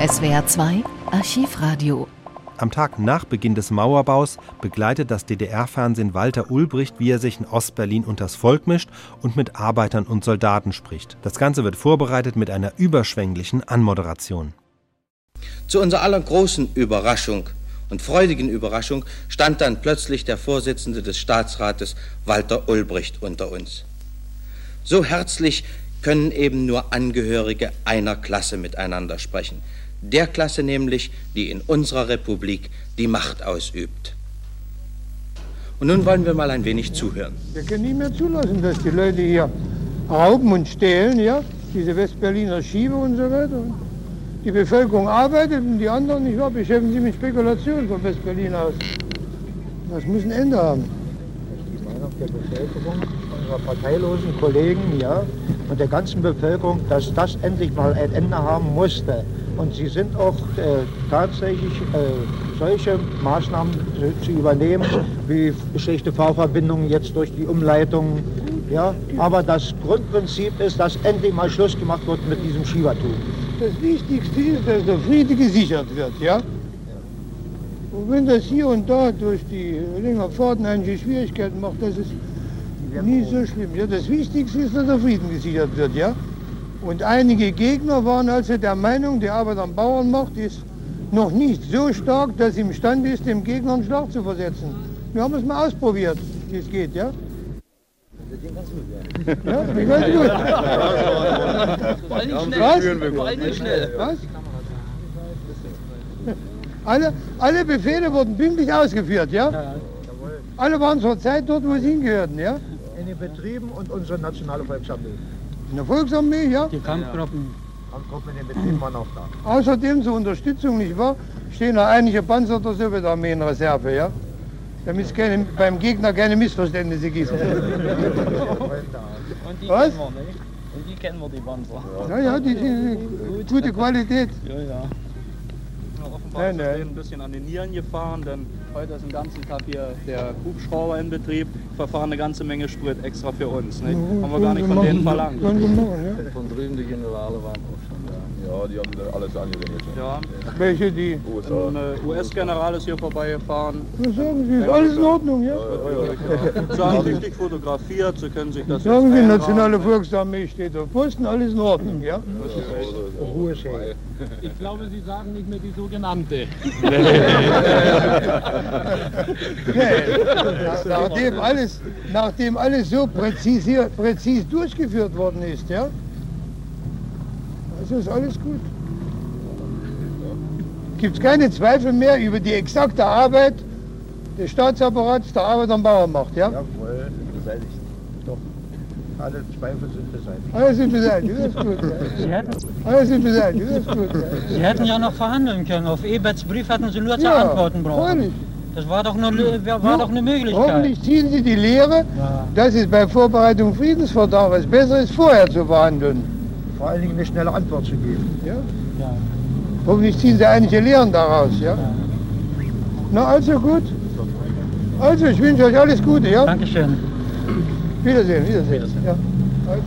SWR 2 Archivradio. Am Tag nach Beginn des Mauerbaus begleitet das DDR-Fernsehen Walter Ulbricht, wie er sich in Ostberlin unters Volk mischt und mit Arbeitern und Soldaten spricht. Das Ganze wird vorbereitet mit einer überschwänglichen Anmoderation. Zu unserer aller großen Überraschung und freudigen Überraschung stand dann plötzlich der Vorsitzende des Staatsrates Walter Ulbricht unter uns. So herzlich können eben nur Angehörige einer Klasse miteinander sprechen der Klasse nämlich, die in unserer Republik die Macht ausübt. Und nun wollen wir mal ein wenig zuhören. Wir können nicht mehr zulassen, dass die Leute hier rauben und stehlen, ja, diese Westberliner Schiebe und so weiter. Die Bevölkerung arbeitet und die anderen nicht wahr, beschäftigen sich mit Spekulationen von Westberlin aus. Das muss ein Ende haben. Die Meinung der Bevölkerung, unserer parteilosen Kollegen, ja, und der ganzen Bevölkerung, dass das endlich mal ein Ende haben musste. Und sie sind auch äh, tatsächlich äh, solche Maßnahmen zu, zu, übernehmen, wie schlechte Fahrverbindungen jetzt durch die Umleitung. Ja? Aber das Grundprinzip ist, dass endlich mal Schluss gemacht wird mit diesem Schiebertum. Das Wichtigste ist, dass der Friede gesichert wird. Ja? Und wenn das hier und da durch die längeren Fahrten einige Schwierigkeiten macht, das ist nie so schlimm. Ja? Das Wichtigste ist, dass der Frieden gesichert wird. Ja? Und einige Gegner waren also der Meinung, die Arbeit am Bauernmarkt ist noch nicht so stark, dass sie imstande ist, dem Gegner einen Schlag zu versetzen. Wir haben es mal ausprobiert, wie es geht, ja? Ging ganz gut, ja. Ja, ging ganz gut. Vor allem schnell. Vor allem schnell. Was? Alle, alle Befehle wurden pünktlich ausgeführt, ja? Alle waren zur Zeit dort, wo sie hingehörten, ja? In den Betrieben und unsere nationale Volksarmee. In der Volksarmee, ja? Die Kampfgruppen. Kampfgruppen in den Betrieben waren auch da. Außerdem zur Unterstützung, nicht wahr, stehen noch einige Panzer der Sowjetarmee in Reserve, ja? Damit es keine, beim Gegner keine Missverständnisse gibt. Und die Was? kennen wir, nicht? Und die kennen wir, die Panzer. Ja, ja, die sind gute Qualität. Ja, ja. Ja, offenbar Nein, ist denen ein bisschen an den Nieren gefahren, denn heute ist den ganzen Tag hier der Hubschrauber in Betrieb, verfahren eine ganze Menge Sprit extra für uns. Nicht? Haben wir gar nicht von denen verlangt. Von drüben die Generale waren auch schon da. Ja, die haben dann alles angewendet. Ja, Welche, die, USA. ein äh, US-General ist hier vorbeigefahren. was sagen Sie, ist alles in Ordnung, ja? Sie haben richtig fotografiert, Sie können sich das Sagen jetzt Sie. Nationale Volksarmee steht auf Posten, alles in Ordnung, ja? Ruhe. Ich glaube, Sie sagen nicht mehr die sogenannte. Nachdem alles, nachdem alles so präzise, präzis durchgeführt worden ist, ja? Also ist alles gut. Gibt es keine Zweifel mehr über die exakte Arbeit des Staatsapparats der Arbeit am Bauernmarkt, ja? Jawohl, beseitigt. Doch. Alle Zweifel sind beseitigt. Alles ist beseitigt, das ist gut. Ja. Sie hätten, Alles ist beseitigt, das ist gut. Ja. Sie hätten ja noch verhandeln können. Auf Eberts Brief hätten Sie nur zu Ja, antworten brauchen. Das war doch, eine, war doch eine Möglichkeit. Hoffentlich ziehen Sie die Lehre, Ja. dass es bei Vorbereitung Friedensvertrages besser ist, vorher zu verhandeln. Vor allen Dingen eine schnelle Antwort zu geben. Ja? Ja. Hoffentlich ziehen Sie einige Lehren daraus. Ja? Na, also gut. Also, ich wünsche euch alles Gute. Ja? Dankeschön. Wiedersehen, Wiedersehen. Ja. Also.